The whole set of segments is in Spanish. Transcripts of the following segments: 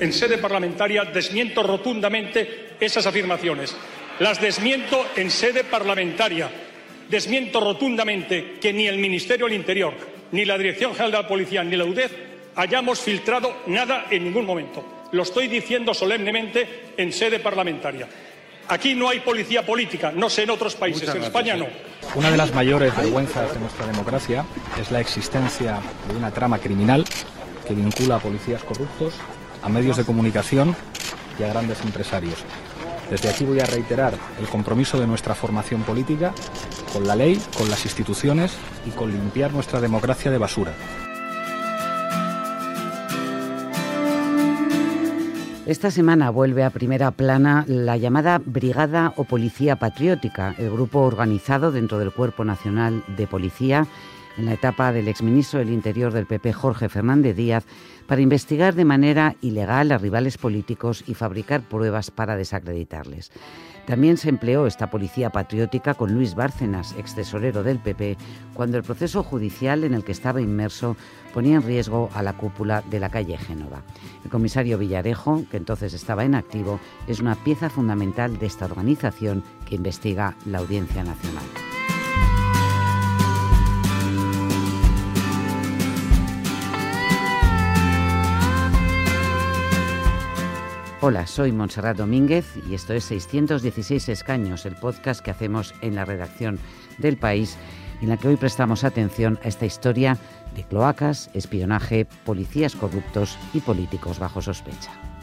en sede parlamentaria, desmiento rotundamente esas afirmaciones. Las desmiento en sede parlamentaria. Desmiento rotundamente que ni el Ministerio del Interior, ni la Dirección General de la Policía, ni la UDEF hayamos filtrado nada en ningún momento. Lo estoy diciendo solemnemente en sede parlamentaria. Aquí no hay policía política, no sé en otros países, en España no. Una de las mayores vergüenzas de nuestra democracia es la existencia de una trama criminal que vincula a policías corruptos, a medios de comunicación y a grandes empresarios. Desde aquí voy a reiterar el compromiso de nuestra formación política con la ley, con las instituciones y con limpiar nuestra democracia de basura. Esta semana vuelve a primera plana la llamada Brigada o Policía Patriótica, el grupo organizado dentro del Cuerpo Nacional de Policía en la etapa del exministro del Interior del PP Jorge Fernández Díaz para investigar de manera ilegal a rivales políticos y fabricar pruebas para desacreditarles. También se empleó esta policía patriótica con Luis Bárcenas, ex tesorero del PP, cuando el proceso judicial en el que estaba inmerso ponía en riesgo a la cúpula de la calle Génova. El comisario Villarejo, que entonces estaba en activo, es una pieza fundamental de esta organización que investiga la Audiencia Nacional. Hola, soy Montserrat Domínguez y esto es 616 escaños, el podcast que hacemos en la redacción del país, en la que hoy prestamos atención a esta historia de cloacas, espionaje, policías corruptos y políticos bajo sospecha.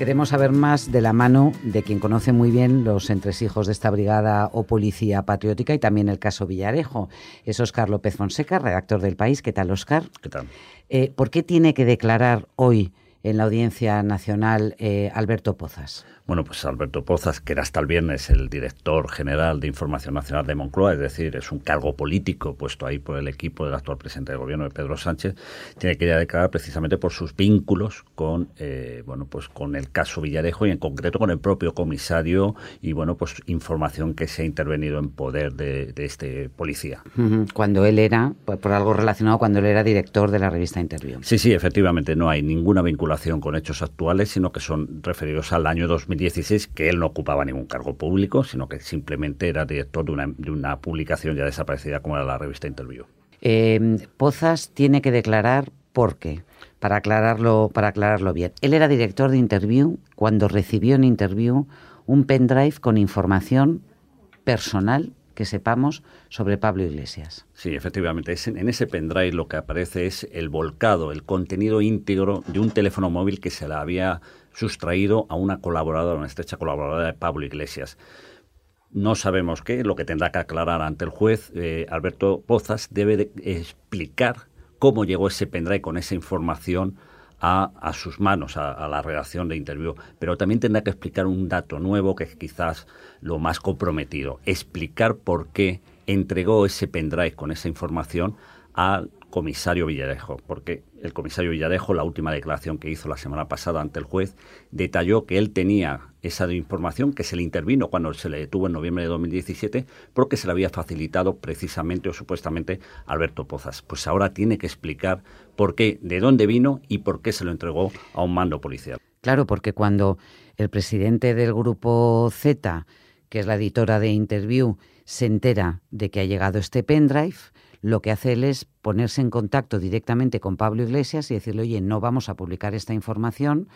Queremos saber más de la mano de quien conoce muy bien los entresijos de esta brigada o policía patriótica y también el caso Villarejo. Es Óscar López Fonseca, redactor del País. ¿Qué tal, Óscar? ¿Qué tal? Eh, ¿Por qué tiene que declarar hoy en la Audiencia Nacional eh, Alberto Pozas? Bueno, pues Alberto Pozas, que era hasta el viernes el director general de Información Nacional de Moncloa, es decir, es un cargo político puesto ahí por el equipo del actual presidente del gobierno de Pedro Sánchez, tiene que ir a declarar precisamente por sus vínculos con, eh, bueno, pues con el caso Villarejo y en concreto con el propio comisario y, bueno, pues información que se ha intervenido en poder de, este policía. Cuando él era, pues, por algo relacionado, cuando él era director de la revista Interview. Sí, sí, efectivamente, no hay ninguna vinculación con hechos actuales, sino que son referidos al año 2000 2016 que él no ocupaba ningún cargo público, sino que simplemente era director de una, de una publicación ya desaparecida como era la revista Interview. Eh, Pozas tiene que declarar por qué, para aclararlo, para aclararlo bien. Él era director de Interview cuando recibió en Interview un pendrive con información personal que sepamos sobre Pablo Iglesias. Sí, efectivamente. en ese pendrive lo que aparece es el volcado, el contenido íntegro de un teléfono móvil que se le había sustraído a una colaboradora, una estrecha colaboradora de Pablo Iglesias. No sabemos qué, lo que tendrá que aclarar ante el juez eh, Alberto Pozas debe explicar cómo llegó ese pendrive con esa información a, sus manos, a, la redacción de interview. Pero también tendrá que explicar un dato nuevo que es quizás lo más comprometido, explicar por qué entregó ese pendrive con esa información al comisario Villarejo, porque el comisario Villarejo, la última declaración que hizo la semana pasada ante el juez, detalló que él tenía esa información que se le intervino cuando se le detuvo en noviembre de 2017, porque se le había facilitado precisamente o supuestamente Alberto Pozas. Pues ahora tiene que explicar por qué, de dónde vino y por qué se lo entregó a un mando policial. Claro, porque cuando el presidente del grupo Z, que es la editora de Interview, se entera de que ha llegado este pendrive, lo que hace él es ponerse en contacto directamente con Pablo Iglesias y decirle, oye, no vamos a publicar esta información,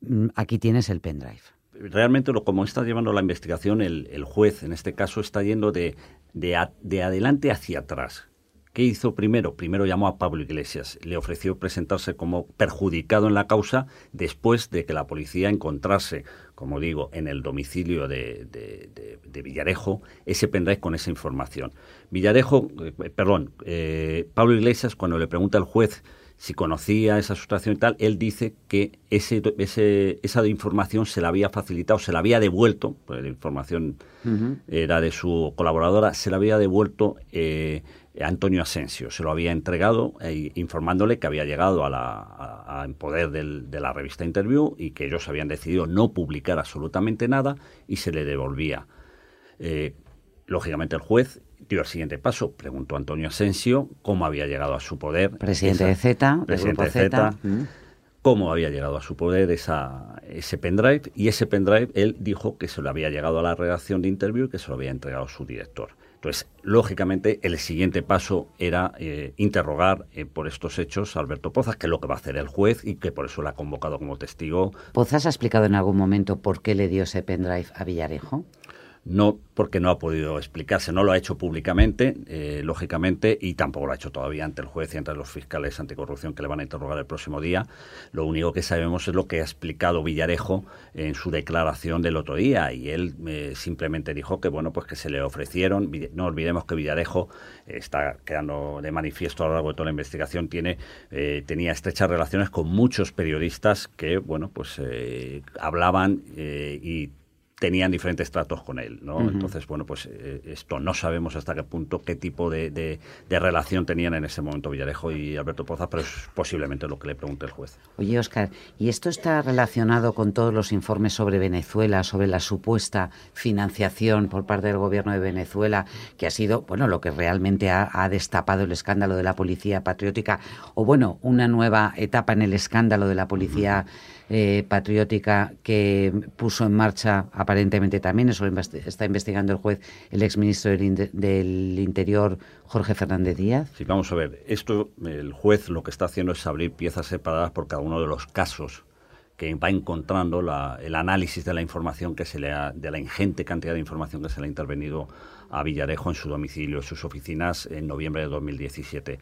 mm, aquí tienes el pendrive. Realmente, lo, como está llevando la investigación, el, juez en este caso está yendo de, de adelante hacia atrás. ¿Qué hizo primero? Primero llamó a Pablo Iglesias, le ofreció presentarse como perjudicado en la causa después de que la policía encontrase, como digo, en el domicilio de, Villarejo ese pendrive con esa información. Villarejo, eh, perdón, eh, Pablo Iglesias, cuando le pregunta al juez si conocía esa sustracción y tal, él dice que ese, esa información se la había facilitado, se la había devuelto, pues la información era de su colaboradora, se la había devuelto eh, Antonio Asensio. Se lo había entregado eh, informándole que había llegado a la, en poder de la revista Interview y que ellos habían decidido no publicar absolutamente nada y se le devolvía. Eh, lógicamente el juez dio el siguiente paso. Preguntó Antonio Asensio cómo había llegado a su poder. Presidente de Z, presidente de Z. Mm. Cómo había llegado a su poder esa, ese pendrive. Y ese pendrive, él dijo que se lo había llegado a la redacción de Interview y que se lo había entregado a su director. Entonces, lógicamente, el siguiente paso era eh, interrogar eh, por estos hechos a Alberto Pozas, que es lo que va a hacer el juez y que por eso lo ha convocado como testigo. ¿Pozas ha explicado en algún momento por qué le dio ese pendrive a Villarejo? No porque no ha podido explicarse, no lo ha hecho públicamente, eh, lógicamente, y tampoco lo ha hecho todavía ante el juez y ante los fiscales anticorrupción que le van a interrogar el próximo día. Lo único que sabemos es lo que ha explicado Villarejo en su declaración del otro día, y él eh, simplemente dijo que bueno, pues que se le ofrecieron. No olvidemos que Villarejo eh, está quedando de manifiesto a lo largo de toda la investigación, tiene tenía estrechas relaciones con muchos periodistas que bueno, pues hablaban y tenían diferentes tratos con él, ¿no? Entonces, bueno, pues eh, esto no sabemos hasta qué punto, qué tipo de, de, relación tenían en ese momento Villarejo y Alberto Poza, pero es posiblemente lo que le pregunte el juez. Oye, Oscar, ¿y esto está relacionado con todos los informes sobre Venezuela, sobre la supuesta financiación por parte del gobierno de Venezuela, que ha sido, bueno, lo que realmente ha, ha destapado el escándalo de la policía patriótica, o bueno, una nueva etapa en el escándalo de la policía eh, patriótica que puso en marcha aparentemente también, eso está investigando el juez, el exministro del, del Interior, Jorge Fernández Díaz. Sí, vamos a ver, esto el juez lo que está haciendo es abrir piezas separadas por cada uno de los casos que va encontrando el análisis de la información que se le ha, de la ingente cantidad de información que se le ha intervenido a Villarejo en su domicilio, en sus oficinas, en noviembre de 2017.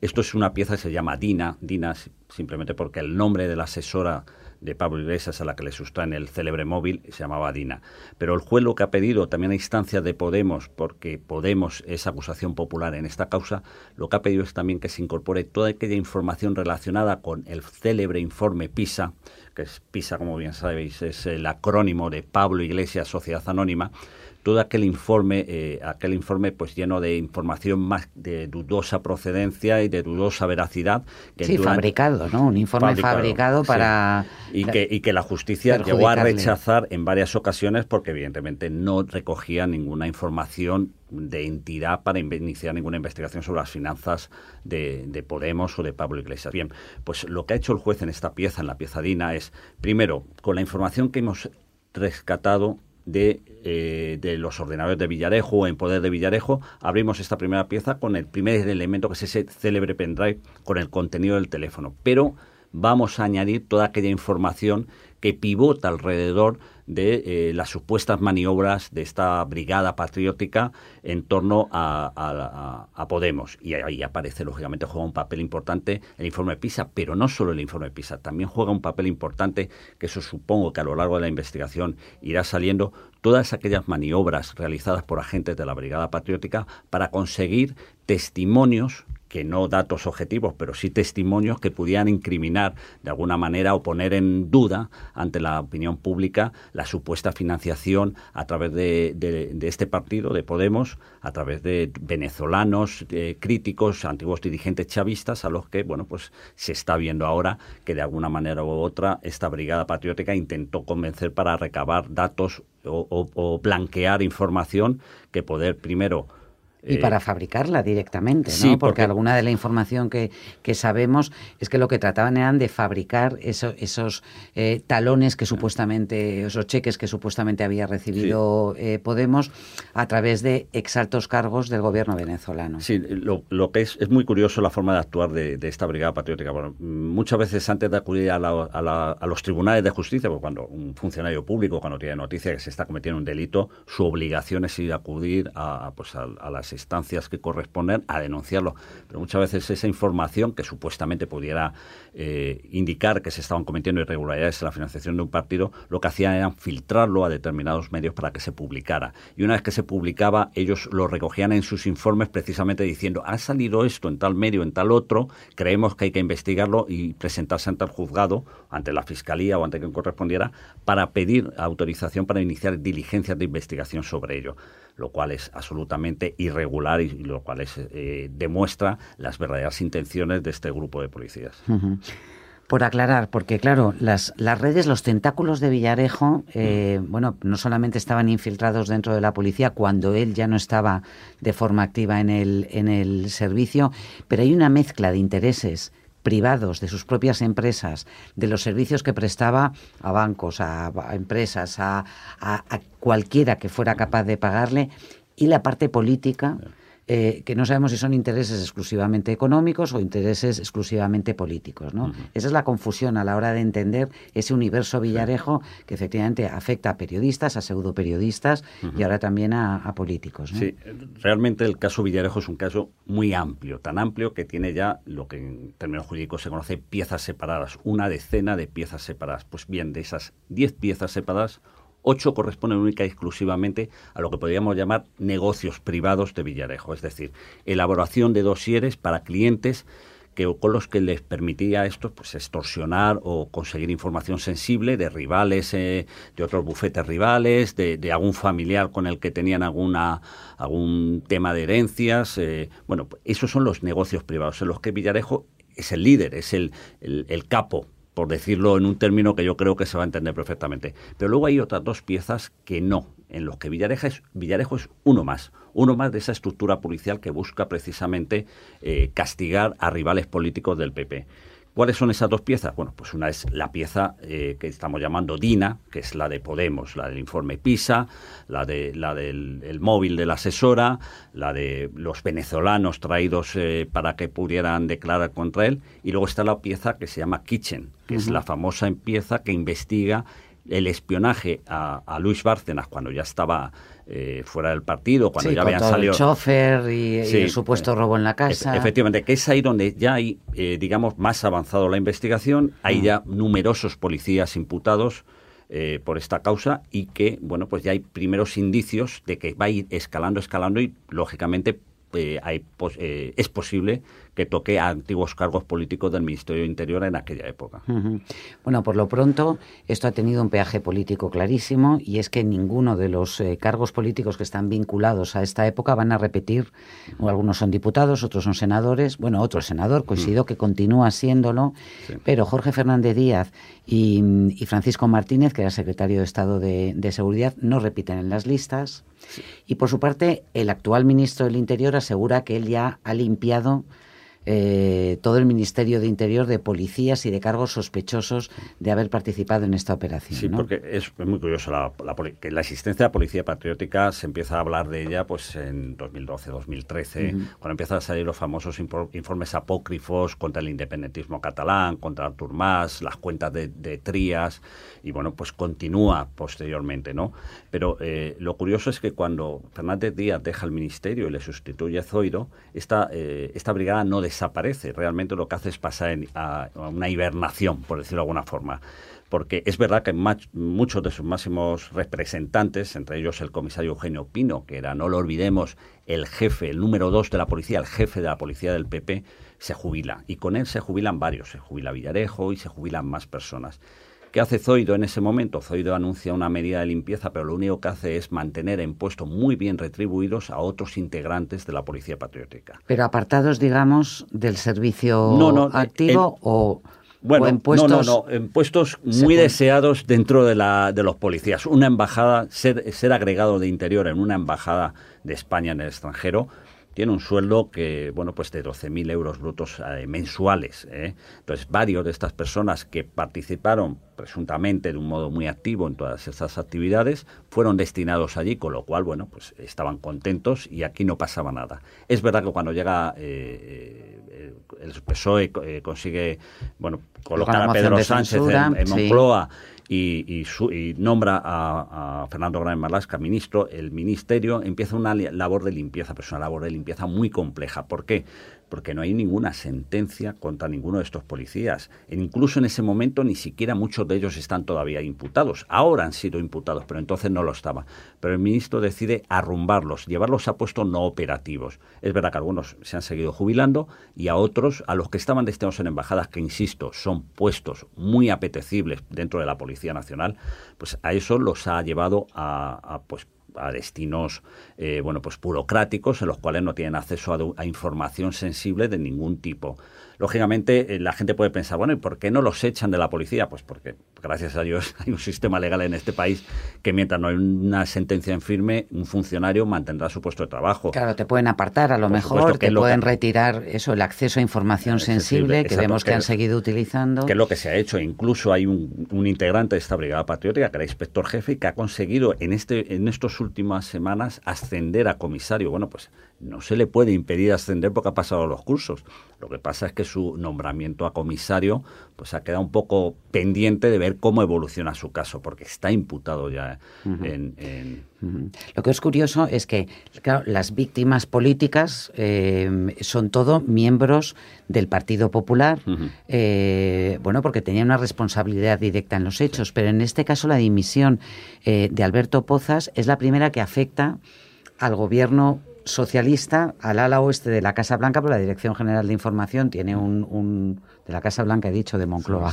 Esto es una pieza que se llama DINA, DINA simplemente porque el nombre de la asesora de Pablo Iglesias a la que le sustraen el célebre móvil se llamaba Dina. Pero el juez lo que ha pedido también a instancia de Podemos, porque Podemos es acusación popular en esta causa, lo que ha pedido es también que se incorpore toda aquella información relacionada con el célebre informe PISA, que es PISA, como bien sabéis, es el acrónimo de Pablo Iglesias Sociedad Anónima, todo aquel informe, eh, aquel informe pues lleno de información más de dudosa procedencia y de dudosa veracidad. Que sí, fabricado, ¿no? Un informe fabricado, para... Y, que, y que la justicia llegó a rechazar en varias ocasiones porque evidentemente no recogía ninguna información de entidad para iniciar ninguna investigación sobre las finanzas de, de, Podemos o de Pablo Iglesias. Bien, pues lo que ha hecho el juez en esta pieza, en la pieza DINA, es, primero, con la información que hemos rescatado de, eh, de, los ordenadores de Villarejo o en poder de Villarejo, abrimos esta primera pieza con el primer elemento que es ese célebre pendrive con el contenido del teléfono. Pero vamos a añadir toda aquella información que pivota alrededor de eh, las supuestas maniobras de esta brigada patriótica en torno a, Podemos. Y ahí aparece, lógicamente, juega un papel importante el informe PISA, pero no solo el informe PISA, también juega un papel importante, que eso supongo que a lo largo de la investigación irá saliendo, todas aquellas maniobras realizadas por agentes de la Brigada Patriótica para conseguir testimonios que no datos objetivos, pero sí testimonios que pudieran incriminar de alguna manera o poner en duda ante la opinión pública la supuesta financiación a través de, este partido, de Podemos, a través de venezolanos críticos, antiguos dirigentes chavistas, a los que, bueno, pues se está viendo ahora que de alguna manera u otra esta brigada patriótica intentó convencer para recabar datos o blanquear información que poder primero y para eh, fabricarla directamente, ¿no? porque, alguna de la información que, que, sabemos es que lo que trataban eran de fabricar esos eh, talones que supuestamente, esos cheques que supuestamente había recibido eh, Podemos a través de exaltos cargos del gobierno venezolano. Sí, lo, lo que es, es muy curioso la forma de actuar de, de esta brigada patriótica. Bueno, muchas veces antes de acudir a, a, a, los tribunales de justicia, porque cuando un funcionario público, cuando tiene noticia que se está cometiendo un delito, su obligación es ir a acudir a, pues a instancias que corresponden a denunciarlo. Pero muchas veces esa información que supuestamente pudiera eh, indicar que se estaban cometiendo irregularidades en la financiación de un partido, lo que hacían era filtrarlo a determinados medios para que se publicara. Y una vez que se publicaba, ellos lo recogían en sus informes precisamente diciendo, ha salido esto en tal medio, en tal otro, creemos que hay que investigarlo y presentarse ante el juzgado, ante la fiscalía o ante quien correspondiera, para pedir autorización para iniciar diligencias de investigación sobre ello lo cual es absolutamente irregular y, lo cual es, eh, demuestra las verdaderas intenciones de este grupo de policías. Por aclarar, porque claro, las, las redes, los tentáculos de Villarejo, eh, mm. bueno, no solamente estaban infiltrados dentro de la policía cuando él ya no estaba de forma activa en el, en el servicio, pero hay una mezcla de intereses privados de sus propias empresas, de los servicios que prestaba a bancos, a, empresas, a, a, cualquiera que fuera capaz de pagarle, y la parte política eh, que no sabemos si son intereses exclusivamente económicos o intereses exclusivamente políticos. ¿no? Esa es la confusión a la hora de entender ese universo Villarejo que efectivamente afecta a periodistas, a pseudoperiodistas y ahora también a, políticos. Sí, realmente el caso Villarejo es un caso muy amplio, tan amplio que tiene ya lo que en términos jurídicos se conoce piezas separadas, una decena de piezas separadas. Pues bien, de esas diez piezas separadas, Ocho corresponden única y exclusivamente a lo que podríamos llamar negocios privados de Villarejo, es decir, elaboración de dosieres para clientes que, con los que les permitía esto pues extorsionar o conseguir información sensible de rivales, eh, de otros bufetes rivales, de, algún familiar con el que tenían alguna algún tema de herencias. Eh, bueno, pues esos son los negocios privados en los que Villarejo es el líder, es el, el capo por decirlo en un término que yo creo que se va a entender perfectamente. Pero luego hay otras dos piezas que no, en los que Villarejo es, Villarejo es uno más, uno más de esa estructura policial que busca precisamente eh, castigar a rivales políticos del PP. ¿Cuáles son esas dos piezas? Bueno, pues una es la pieza eh, que estamos llamando DINA, que es la de Podemos, la del informe PISA, la, de, la del móvil de la asesora, la de los venezolanos traídos eh, para que pudieran declarar contra él, y luego está la pieza que se llama Kitchen, que es la famosa pieza que investiga el espionaje a, a Luis Bárcenas cuando ya estaba eh, fuera del partido, cuando ya habían salido. El chofer y, el supuesto robo en la casa. efectivamente, que es ahí donde ya hay, eh, digamos, más avanzado la investigación, hay mm. ya numerosos policías imputados. Eh, por esta causa y que, bueno, pues ya hay primeros indicios de que va a ir escalando, escalando y, lógicamente, hay, es posible que toque a antiguos cargos políticos del Ministerio de Interior en aquella época. Bueno, por lo pronto, esto ha tenido un peaje político clarísimo y es que ninguno de los eh, cargos políticos que están vinculados a esta época van a repetir, algunos son diputados, otros son senadores, bueno, otro senador, coincido mm. que continúa siéndolo, pero Jorge Fernández Díaz y, Francisco Martínez, que era secretario de Estado de, Seguridad, no repiten en las listas. Y por su parte, el actual ministro del Interior asegura que él ya ha limpiado eh, todo el Ministerio de Interior de policías y de cargos sospechosos de haber participado en esta operación. Sí, porque es muy curioso la, que la existencia de la Policía Patriótica se empieza a hablar de ella pues en 2012-2013, cuando empiezan a salir los famosos informes apócrifos contra el independentismo catalán, contra Artur Mas, las cuentas de, Trías, y bueno, pues continúa posteriormente, ¿no? Pero eh, lo curioso es que cuando Fernández Díaz deja el ministerio y le sustituye Zoido, esta, eh, esta brigada no desaparece. Realmente lo que hace es pasar a, una hibernación, por decirlo de alguna forma porque es verdad que muchos de sus máximos representantes, entre ellos el comisario Eugenio Pino, que era, no lo olvidemos, el jefe, el número dos de la policía, el jefe de la policía del PP, se jubila. Y con él se jubilan varios, se jubila Villarejo y se jubilan más personas. ¿Qué hace Zoido en ese momento? Zoido anuncia una medida de limpieza, pero lo único que hace es mantener en puestos muy bien retribuidos a otros integrantes de la Policía Patriótica. Pero apartados, digamos, del servicio activo o... Bueno, en puestos, no, no, no, en puestos muy deseados dentro de, la, de los policías. Una embajada, ser, ser agregado de interior en una embajada de España en el extranjero, tiene un sueldo que, bueno, pues de 12.000 euros brutos eh, mensuales. ¿eh? Entonces, varios de estas personas que participaron presuntamente de un modo muy activo en todas estas actividades fueron destinados allí, con lo cual, bueno, pues estaban contentos y aquí no pasaba nada. Es verdad que cuando llega eh, el PSOE consigue, bueno, colocar a Pedro Sánchez en, Moncloa y, nombra a, Fernando Gran Marlasca ministro, el ministerio empieza una labor de limpieza, pero es una labor de limpieza muy compleja. ¿Por qué? Porque no hay ninguna sentencia contra ninguno de estos policías. E incluso en ese momento ni siquiera muchos de ellos están todavía imputados. Ahora han sido imputados, pero entonces no lo estaba. Pero el ministro decide arrumbarlos, llevarlos a puestos no operativos. Es verdad que algunos se han seguido jubilando y a otros, a los que estaban destinados en embajadas, que insisto, son puestos muy apetecibles dentro de la Policía Nacional, pues a eso los ha llevado a, a pues a destinos eh, bueno pues burocráticos en los cuales no tienen acceso a, información sensible de ningún tipo lógicamente, eh, la gente puede pensar, bueno, ¿y por qué no los echan de la policía? Pues porque, gracias a Dios, hay un sistema legal en este país que mientras no hay una sentencia en firme, un funcionario mantendrá su puesto de trabajo. Claro, te pueden apartar a lo mejor, te pueden retirar eso, el acceso a información sensible, que vemos que, han seguido utilizando. Que es lo que se ha hecho. Incluso hay un, un integrante de esta brigada patriótica, que era inspector jefe, y que ha conseguido en, este, en estas últimas semanas ascender a comisario. Bueno, pues no se le puede impedir ascender porque ha pasado los cursos. Lo que pasa es que su nombramiento a comisario pues ha quedado un poco pendiente de ver cómo evoluciona su caso, porque está imputado ya en... Lo que es curioso es que claro, las víctimas políticas eh, son todo miembros del Partido Popular, eh, bueno, porque tenían una responsabilidad directa en los hechos, pero en este caso la dimisión eh, de Alberto Pozas es la primera que afecta al gobierno socialista al ala oeste de la Casa Blanca, pero la Dirección General de Información tiene un, de la Casa Blanca, he dicho, de Moncloa.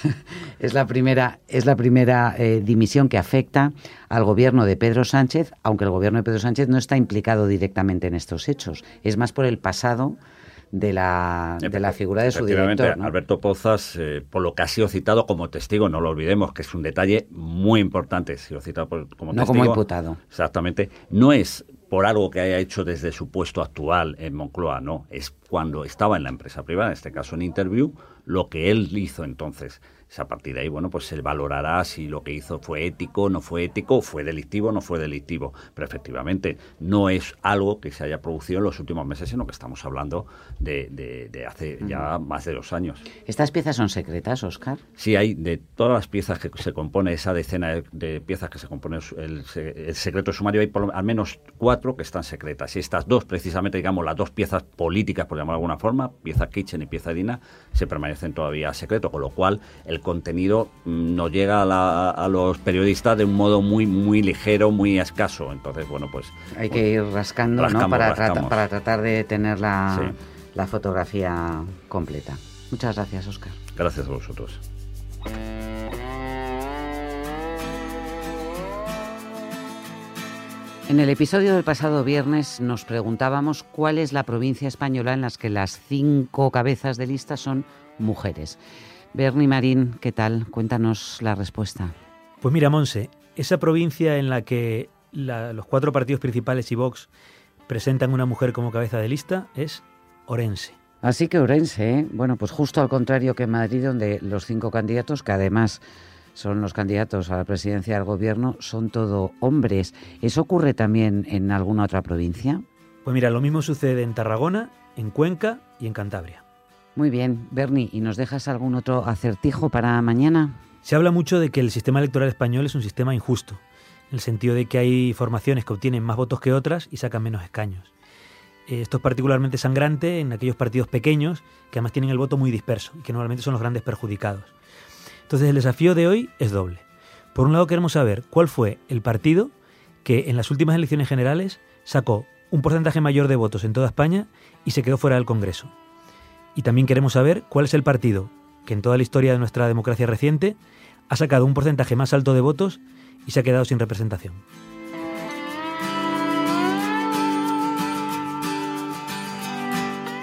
es la primera, es la primera eh, dimisión que afecta al gobierno de Pedro Sánchez, aunque el gobierno de Pedro Sánchez no está implicado directamente en estos hechos. Es más por el pasado de la, de la figura de su director. Alberto Pozas, eh, por lo que ha sido citado como testigo, no lo olvidemos, que es un detalle muy importante, ha sido citado como no como imputado. Exactamente. No es por algo que haya hecho desde su puesto actual en Moncloa, no, es cuando estaba en la empresa privada, en este caso en Interview, lo que él hizo entonces a partir de ahí, bueno, pues se valorará si lo que hizo fue ético, no fue ético, fue delictivo, no fue delictivo. Pero efectivamente no es algo que se haya producido en los últimos meses, sino que estamos hablando de, de, hace ya más de dos años. ¿Estas piezas son secretas, Oscar? Sí, hay de todas las piezas que se compone, esa decena de, piezas que se compone el, el secreto sumario, hay por, al menos cuatro que están secretas. Y estas dos, precisamente, digamos, las dos piezas políticas, por llamarlo de alguna forma, pieza Kitchen y pieza Dina, se permanecen todavía secreto, con lo cual el contenido mm, nos llega a, los periodistas de un modo muy muy ligero, muy escaso. Entonces, bueno, pues... Hay que ir rascando, ¿no? Para, para tratar de tener la, la fotografía completa. Muchas gracias, Oscar. Gracias a vosotros. En el episodio del pasado viernes nos preguntábamos cuál es la provincia española en la que las cinco cabezas de lista son mujeres. Bernie Marín, ¿qué tal? Cuéntanos la respuesta. Pues mira, Monse, esa provincia en la que los cuatro partidos principales y Vox presentan una mujer como cabeza de lista es Orense. Así que Orense, ¿eh? bueno, pues justo al contrario que Madrid, donde los cinco candidatos, que además son los candidatos a la presidencia del gobierno, son todo hombres. ¿Eso ocurre también en alguna otra provincia? Pues mira, lo mismo sucede en Tarragona, en Cuenca y en Cantabria. Muy bien, Bernie, ¿y nos dejas algún otro acertijo para mañana? Se habla mucho de que el sistema electoral español es un sistema injusto, en el sentido de que hay formaciones que obtienen más votos que otras y sacan menos escaños. Eh, esto es particularmente sangrante en aquellos partidos pequeños que además tienen el voto muy disperso y que normalmente son los grandes perjudicados. Entonces el desafío de hoy es doble. Por un lado queremos saber cuál fue el partido que en las últimas elecciones generales sacó un porcentaje mayor de votos en toda España y se quedó fuera del Congreso. Y también queremos saber cuál es el partido que en toda la historia de nuestra democracia reciente ha sacado un porcentaje más alto de votos y se ha quedado sin representación.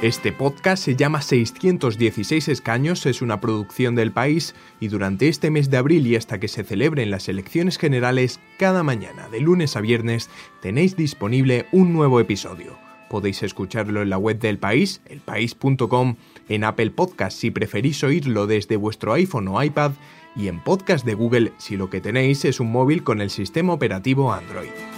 Este podcast se llama 616 escaños, es una producción del país y durante este mes de abril y hasta que se celebren las elecciones generales, cada mañana de lunes a viernes tenéis disponible un nuevo episodio. Podéis escucharlo en la web del país, elpaís.com, en Apple Podcast si preferís oírlo desde vuestro iPhone o iPad y en Podcast de Google si lo que tenéis es un móvil con el sistema operativo Android.